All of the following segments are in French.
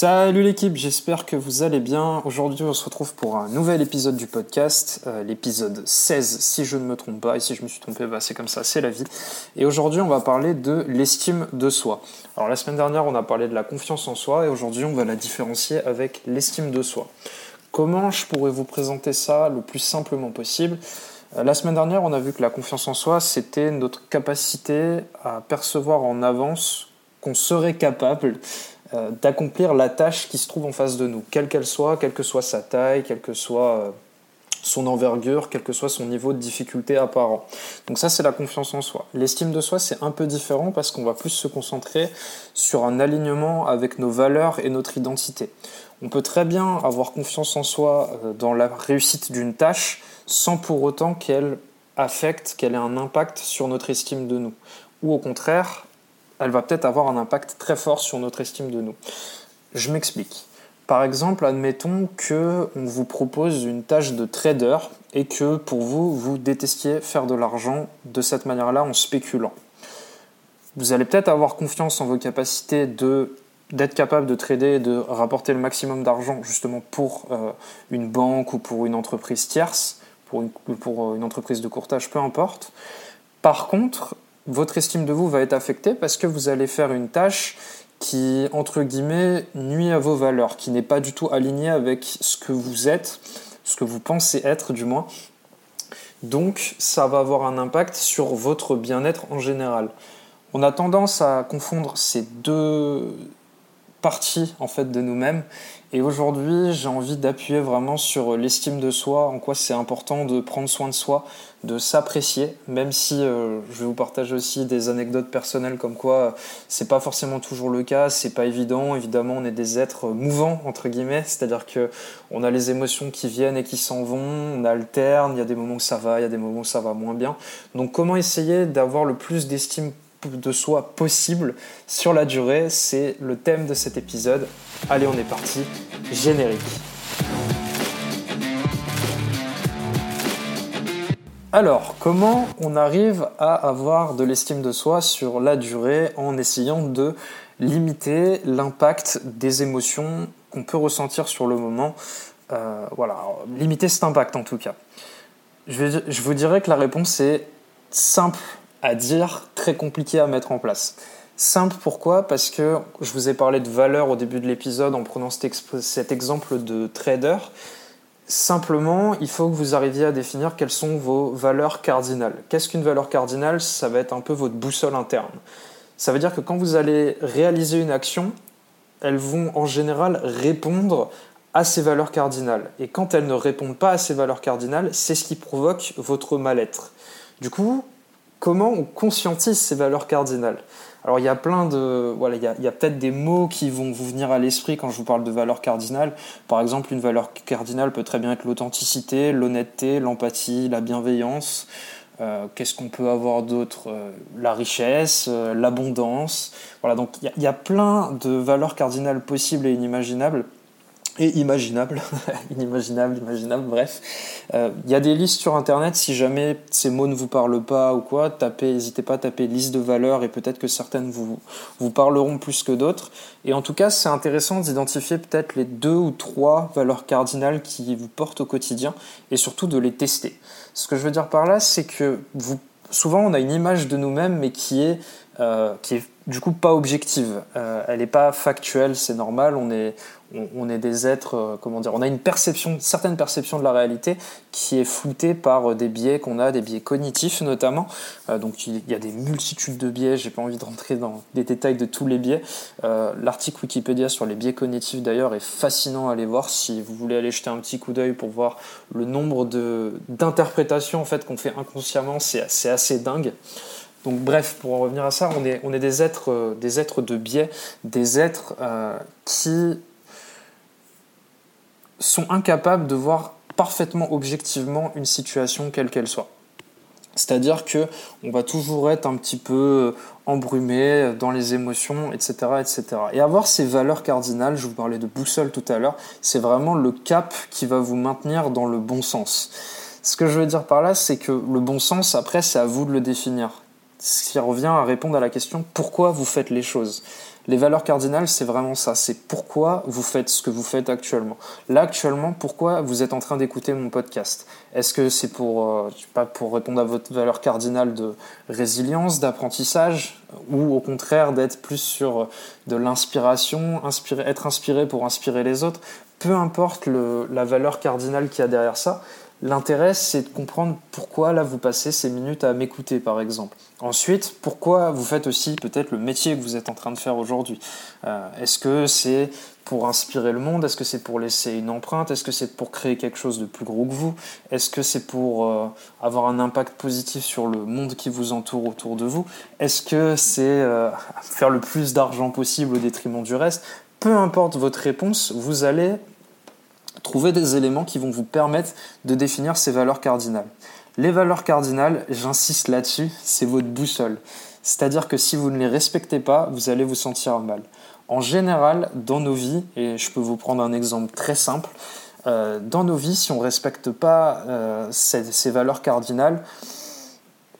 Salut l'équipe, j'espère que vous allez bien. Aujourd'hui, on se retrouve pour un nouvel épisode du podcast, euh, l'épisode 16 si je ne me trompe pas. Et si je me suis trompé, bah, c'est comme ça, c'est la vie. Et aujourd'hui, on va parler de l'estime de soi. Alors la semaine dernière, on a parlé de la confiance en soi et aujourd'hui, on va la différencier avec l'estime de soi. Comment je pourrais vous présenter ça le plus simplement possible? Euh, la semaine dernière, on a vu que la confiance en soi, c'était notre capacité à percevoir en avance qu'on serait capable euh, d'accomplir la tâche qui se trouve en face de nous, quelle qu'elle soit, quelle que soit sa taille, quelle que soit euh, son envergure, quel que soit son niveau de difficulté apparent. Donc ça, c'est la confiance en soi. L'estime de soi, c'est un peu différent parce qu'on va plus se concentrer sur un alignement avec nos valeurs et notre identité. On peut très bien avoir confiance en soi euh, dans la réussite d'une tâche sans pour autant qu'elle affecte, qu'elle ait un impact sur notre estime de nous. Ou au contraire, elle va peut-être avoir un impact très fort sur notre estime de nous. Je m'explique. Par exemple, admettons que on vous propose une tâche de trader et que pour vous, vous détestiez faire de l'argent de cette manière-là en spéculant. Vous allez peut-être avoir confiance en vos capacités d'être capable de trader et de rapporter le maximum d'argent justement pour euh, une banque ou pour une entreprise tierce, pour une, pour une entreprise de courtage, peu importe. Par contre, votre estime de vous va être affectée parce que vous allez faire une tâche qui, entre guillemets, nuit à vos valeurs, qui n'est pas du tout alignée avec ce que vous êtes, ce que vous pensez être du moins. Donc ça va avoir un impact sur votre bien-être en général. On a tendance à confondre ces deux parties en fait de nous-mêmes et aujourd'hui, j'ai envie d'appuyer vraiment sur l'estime de soi, en quoi c'est important de prendre soin de soi, de s'apprécier, même si euh, je vais vous partager aussi des anecdotes personnelles comme quoi euh, c'est pas forcément toujours le cas, c'est pas évident. Évidemment, on est des êtres mouvants entre guillemets, c'est-à-dire que on a les émotions qui viennent et qui s'en vont, on alterne, il y a des moments où ça va, il y a des moments où ça va moins bien. Donc comment essayer d'avoir le plus d'estime de soi possible sur la durée, c'est le thème de cet épisode. Allez, on est parti, générique. Alors, comment on arrive à avoir de l'estime de soi sur la durée en essayant de limiter l'impact des émotions qu'on peut ressentir sur le moment? Euh, Voilà, limiter cet impact en tout cas. Je, je vous dirais que la réponse est simple à dire, très compliqué à mettre en place. Simple pourquoi? Parce que je vous ai parlé de valeur au début de l'épisode en prenant cet, exemple de trader. Simplement, il faut que vous arriviez à définir quelles sont vos valeurs cardinales. Qu'est-ce qu'une valeur cardinale? Ça va être un peu votre boussole interne. Ça veut dire que quand vous allez réaliser une action, elles vont en général répondre à ces valeurs cardinales. Et quand elles ne répondent pas à ces valeurs cardinales, c'est ce qui provoque votre mal-être. Du coup, comment on conscientise ces valeurs cardinales alors il y a plein de voilà il y a, peut-être des mots qui vont vous venir à l'esprit quand je vous parle de valeurs cardinales. Par exemple, une valeur cardinale peut très bien être l'authenticité, l'honnêteté, l'empathie, la bienveillance. Euh, qu'est-ce qu'on peut avoir d'autre? Euh, La richesse, euh, l'abondance. Voilà, donc il y, a plein de valeurs cardinales possibles et inimaginables et imaginable, inimaginable, imaginable, bref. Euh, il y a des listes sur internet, si jamais ces mots ne vous parlent pas ou quoi, tapez, n'hésitez pas à taper liste de valeurs et peut-être que certaines vous, vous parleront plus que d'autres. Et en tout cas, c'est intéressant d'identifier peut-être les deux ou trois valeurs cardinales qui vous portent au quotidien et surtout de les tester. Ce que je veux dire par là, c'est que vous, souvent on a une image de nous-mêmes mais qui est, euh, qui est du coup pas objective. Euh, elle n'est pas factuelle, c'est normal. On est, des êtres, euh, comment dire, on a une perception, certaine perception de la réalité qui est floutée par euh, des biais qu'on a, des biais cognitifs notamment. donc il y a des multitudes de biais. J'ai pas envie de rentrer dans les détails de tous les biais. L'article Wikipédia sur les biais cognitifs d'ailleurs est fascinant à aller voir si vous voulez aller jeter un petit coup d'œil pour voir le nombre d'interprétations en fait qu'on fait inconsciemment. C'est assez dingue. Donc bref, pour en revenir à ça, on est, euh, des êtres de biais, des êtres euh, qui sont incapables de voir parfaitement objectivement une situation quelle qu'elle soit. C'est-à-dire que on va toujours être un petit peu euh, embrumé dans les émotions, etc., etc. Et avoir ces valeurs cardinales, je vous parlais de boussole tout à l'heure, c'est vraiment le cap qui va vous maintenir dans le bon sens. Ce que je veux dire par là, c'est que le bon sens, après, c'est à vous de le définir ce qui revient à répondre à la question pourquoi vous faites les choses? Les valeurs cardinales, c'est vraiment ça. C'est pourquoi vous faites ce que vous faites actuellement. Là, actuellement, pourquoi vous êtes en train d'écouter mon podcast? Est-ce que c'est pour, euh, pas, pour répondre à votre valeur cardinale de résilience, d'apprentissage, ou au contraire d'être plus sur de l'inspiration, être inspiré pour inspirer les autres? Peu importe la valeur cardinale qu'il y a derrière ça, L'intérêt, c'est de comprendre pourquoi là vous passez ces minutes à m'écouter, par exemple. Ensuite, pourquoi vous faites aussi peut-être le métier que vous êtes en train de faire aujourd'hui. Euh, est-ce que c'est pour inspirer le monde? Est-ce que c'est pour laisser une empreinte? Est-ce que c'est pour créer quelque chose de plus gros que vous? Est-ce que c'est pour euh, avoir un impact positif sur le monde qui vous entoure autour de vous? Est-ce que c'est euh, faire le plus d'argent possible au détriment du reste? Peu importe votre réponse, vous allez trouver des éléments qui vont vous permettre de définir ces valeurs cardinales. Les valeurs cardinales, j'insiste là-dessus, c'est votre boussole. C'est-à-dire que si vous ne les respectez pas, vous allez vous sentir mal. En général, dans nos vies, et je peux vous prendre un exemple très simple, euh, dans nos vies, si on ne respecte pas euh, ces, valeurs cardinales,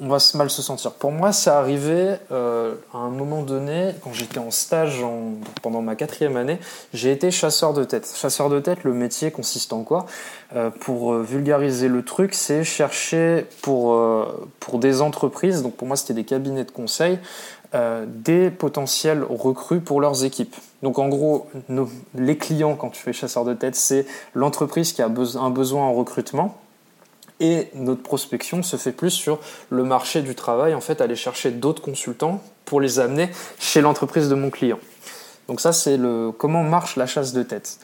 on va mal se sentir. Pour moi, ça arrivait euh, à un moment donné, quand j'étais en stage pendant ma quatrième année, j'ai été chasseur de tête. Chasseur de tête, le métier consiste en quoi? Euh, Pour euh, vulgariser le truc, c'est chercher pour, pour des entreprises, donc pour moi c'était des cabinets de conseil, des potentiels recrues pour leurs équipes. Donc en gros, les clients quand tu fais chasseur de tête, c'est l'entreprise qui a un besoin en recrutement et notre prospection se fait plus sur le marché du travail, en fait, aller chercher d'autres consultants pour les amener chez l'entreprise de mon client. Donc ça, c'est le comment marche la chasse de tête.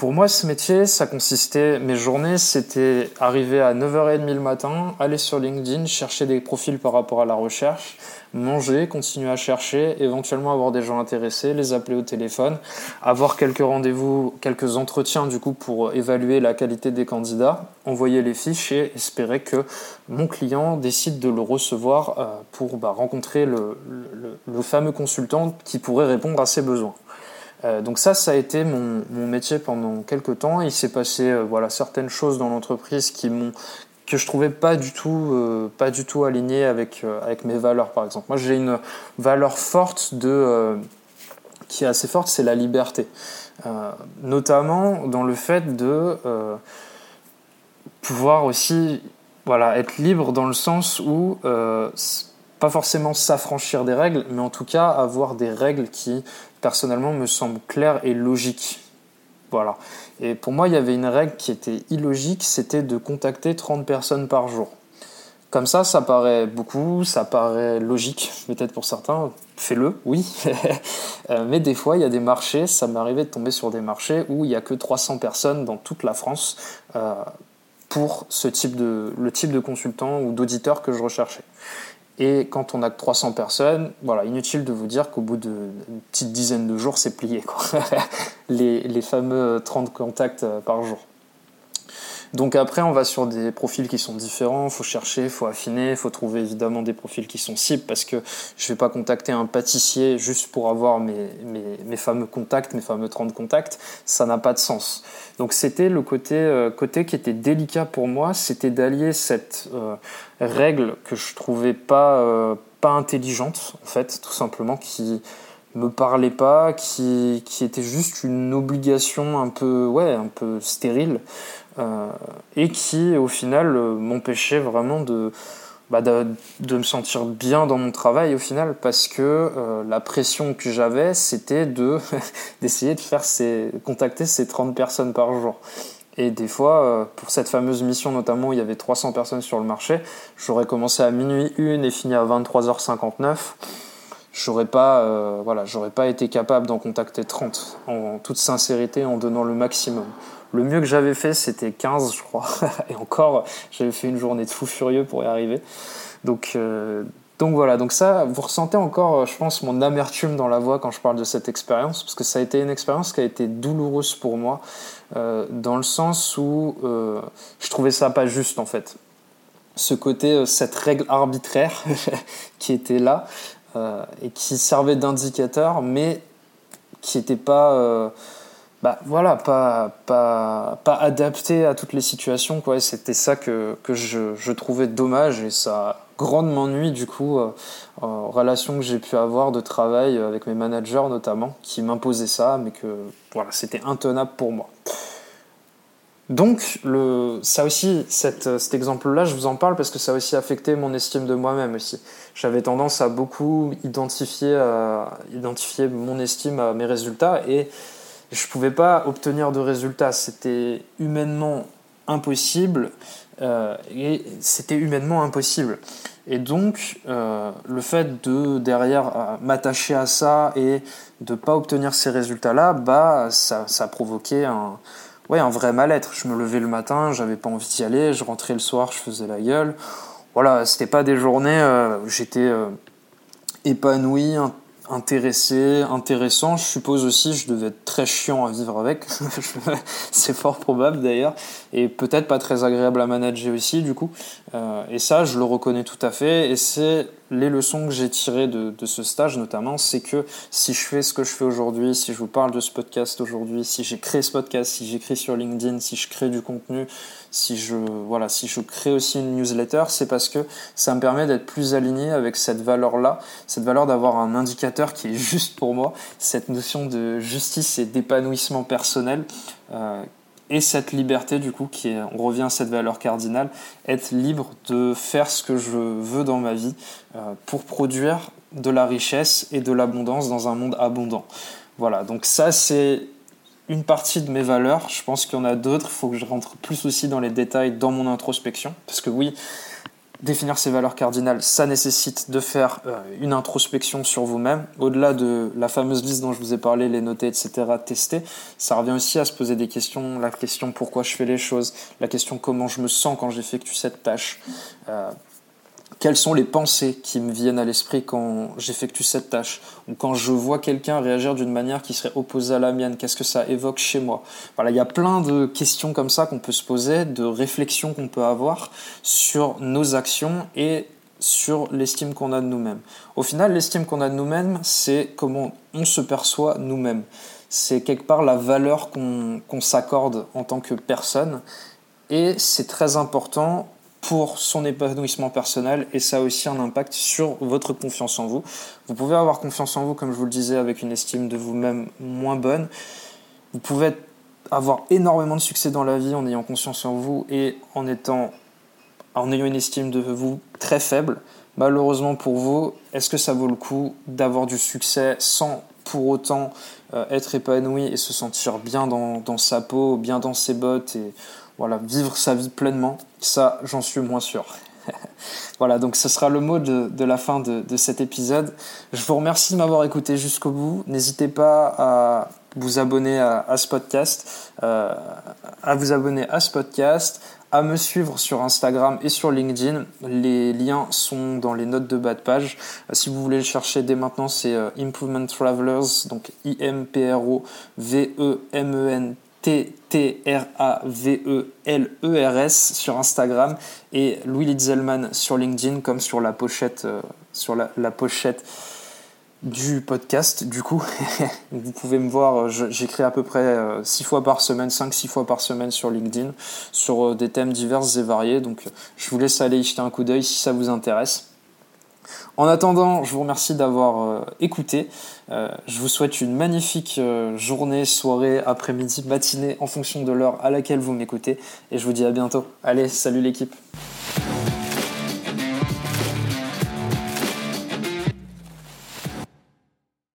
Pour moi, ce métier, ça consistait, mes journées, c'était arriver à 9h30 le matin, aller sur LinkedIn, chercher des profils par rapport à la recherche, manger, continuer à chercher, éventuellement avoir des gens intéressés, les appeler au téléphone, avoir quelques rendez-vous, quelques entretiens du coup pour évaluer la qualité des candidats, envoyer les fiches et espérer que mon client décide de le recevoir euh, pour bah, rencontrer le, le fameux consultant qui pourrait répondre à ses besoins. Euh, donc ça, ça a été mon, métier pendant quelques temps. Il s'est passé euh, voilà certaines choses dans l'entreprise qui m'ont que je trouvais pas du tout euh, pas du tout alignées avec avec mes valeurs par exemple. Moi, j'ai une valeur forte de qui est assez forte, c'est la liberté, notamment dans le fait de pouvoir aussi voilà être libre dans le sens où pas forcément s'affranchir des règles, mais en tout cas avoir des règles qui personnellement me semble clair et logique. Voilà. Et pour moi, il y avait une règle qui était illogique, c'était de contacter 30 personnes par jour. Comme ça, ça paraît beaucoup, ça paraît logique, peut-être pour certains, fais-le, oui. Euh, mais des fois, il y a des marchés, ça m'est arrivé de tomber sur des marchés où il n'y a que 300 personnes dans toute la France euh, pour ce type de, le type de consultant ou d'auditeur que je recherchais. Et quand on a que 300 personnes, voilà, inutile de vous dire qu'au bout d'une petite dizaine de jours, c'est plié. les, les, fameux 30 contacts euh, par jour. Donc après, on va sur des profils qui sont différents, faut chercher, faut affiner, faut trouver évidemment des profils qui sont cibles parce que je vais pas contacter un pâtissier juste pour avoir mes, mes, fameux contacts, mes fameux 30 contacts, ça n'a pas de sens. Donc c'était le côté, euh, côté qui était délicat pour moi, c'était d'allier cette euh, règle que je trouvais pas, euh, pas intelligente en fait, tout simplement, qui me parlait pas, qui, qui était juste une obligation un peu, ouais, un peu stérile. Euh, et qui au final euh, m'empêchait vraiment bah, de, de, me sentir bien dans mon travail au final parce que euh, la pression que j'avais c'était de d'essayer de faire ces, contacter ces 30 personnes par jour. Et des fois, pour cette fameuse mission notamment, où il y avait 300 personnes sur le marché, j'aurais commencé à minuit 1 et fini à 23h59. J'aurais pas, voilà, j'aurais pas été capable d'en contacter 30 en toute sincérité, en donnant le maximum. Le mieux que j'avais fait, c'était 15, je crois. Et encore, j'avais fait une journée de fou furieux pour y arriver. Donc, euh, donc voilà, donc ça, vous ressentez encore, je pense, mon amertume dans la voix quand je parle de cette expérience, parce que ça a été une expérience qui a été douloureuse pour moi, euh, dans le sens où euh, je trouvais ça pas juste en fait. Ce côté, cette règle arbitraire qui était là et qui servait d'indicateur, mais qui n'était pas bah voilà, pas, pas, pas adapté à toutes les situations. Quoi. C'était ça que, que je, je, trouvais dommage et ça grandement nuit du coup en relation que j'ai pu avoir de travail avec mes managers notamment, qui m'imposaient ça, mais que voilà, c'était intenable pour moi. Donc, le, ça aussi, cette, cet exemple-là, je vous en parle parce que ça a aussi affecté mon estime de moi-même aussi. J'avais tendance à beaucoup identifier, identifier mon estime à mes résultats et je pouvais pas obtenir de résultats. C'était humainement impossible euh, et c'était humainement impossible. Et donc, euh, le fait de derrière euh, m'attacher à ça et de pas obtenir ces résultats-là, bah, ça, ça a provoqué un, ouais, un vrai mal-être. Je me levais le matin, j'avais pas envie d'y aller, je rentrais le soir, je faisais la gueule. Voilà, c'était pas des journées où j'étais épanoui, intéressé, intéressant. Je suppose aussi je devais être très chiant à vivre avec. c'est fort probable d'ailleurs. Et peut-être pas très agréable à manager aussi du coup. Euh, et ça, je le reconnais tout à fait. Et c'est les leçons que j'ai tirées de, ce stage notamment, c'est que si je fais ce que je fais aujourd'hui, si je vous parle de ce podcast aujourd'hui, si j'ai créé ce podcast, si j'écris sur LinkedIn, si je crée du contenu, si je, voilà, si je crée aussi une newsletter, c'est parce que ça me permet d'être plus aligné avec cette valeur-là, cette valeur d'avoir un indicateur qui est juste pour moi, cette notion de justice et d'épanouissement personnel. Euh, et cette liberté du coup qui est, on revient à cette valeur cardinale, être libre de faire ce que je veux dans ma vie euh, pour produire de la richesse et de l'abondance dans un monde abondant. Voilà, donc ça c'est une partie de mes valeurs. Je pense qu'il y en a d'autres. Il faut que je rentre plus aussi dans les détails dans mon introspection. Parce que oui, définir ses valeurs cardinales, ça nécessite de faire euh, une introspection sur vous-même. Au-delà de la fameuse liste dont je vous ai parlé, les noter, etc., tester, ça revient aussi à se poser des questions. La question pourquoi je fais les choses, la question comment je me sens quand j'effectue cette tâche? Euh, quelles sont les pensées qui me viennent à l'esprit quand j'effectue cette tâche ou quand je vois quelqu'un réagir d'une manière qui serait opposée à la mienne? Qu'est-ce que ça évoque chez moi? Voilà, il y a plein de questions comme ça qu'on peut se poser, de réflexions qu'on peut avoir sur nos actions et sur l'estime qu'on a de nous-mêmes. Au final, l'estime qu'on a de nous-mêmes, c'est comment on se perçoit nous-mêmes. C'est quelque part la valeur qu'on s'accorde en tant que personne. Et c'est très important pour son épanouissement personnel et ça a aussi un impact sur votre confiance en vous. Vous pouvez avoir confiance en vous, comme je vous le disais, avec une estime de vous-même moins bonne. Vous pouvez avoir énormément de succès dans la vie en ayant confiance en vous et en, étant, en ayant une estime de vous très faible. Malheureusement pour vous, est-ce que ça vaut le coup d'avoir du succès sans pour autant euh, être épanoui et se sentir bien dans, dans sa peau, bien dans ses bottes et voilà, vivre sa vie pleinement, ça, j'en suis moins sûr. voilà, donc ce sera le mot de, la fin de, cet épisode. Je vous remercie de m'avoir écouté jusqu'au bout. N'hésitez pas à vous abonner à, ce podcast, euh, à vous abonner à ce à me suivre sur Instagram et sur LinkedIn. Les liens sont dans les notes de bas de page. Euh, si vous voulez le chercher dès maintenant, c'est euh, Improvement Travelers, donc I-M-P-R-O-V-E-M-E-N T-T-R-A-V-E-L-E-R-S sur Instagram et Louis Litzelman sur LinkedIn comme sur la pochette, euh, pochette du podcast. Du coup, vous pouvez me voir, euh, j'écris à peu près 6 euh, fois par semaine, 5-6 fois par semaine sur LinkedIn sur des thèmes divers et variés. Donc je vous laisse aller y jeter un coup d'œil si ça vous intéresse. En attendant, je vous remercie d'avoir euh, écouté. Euh, je vous souhaite une magnifique euh, journée, soirée, après-midi, matinée en fonction de l'heure à laquelle vous m'écoutez. Et je vous dis à bientôt. Allez, salut l'équipe.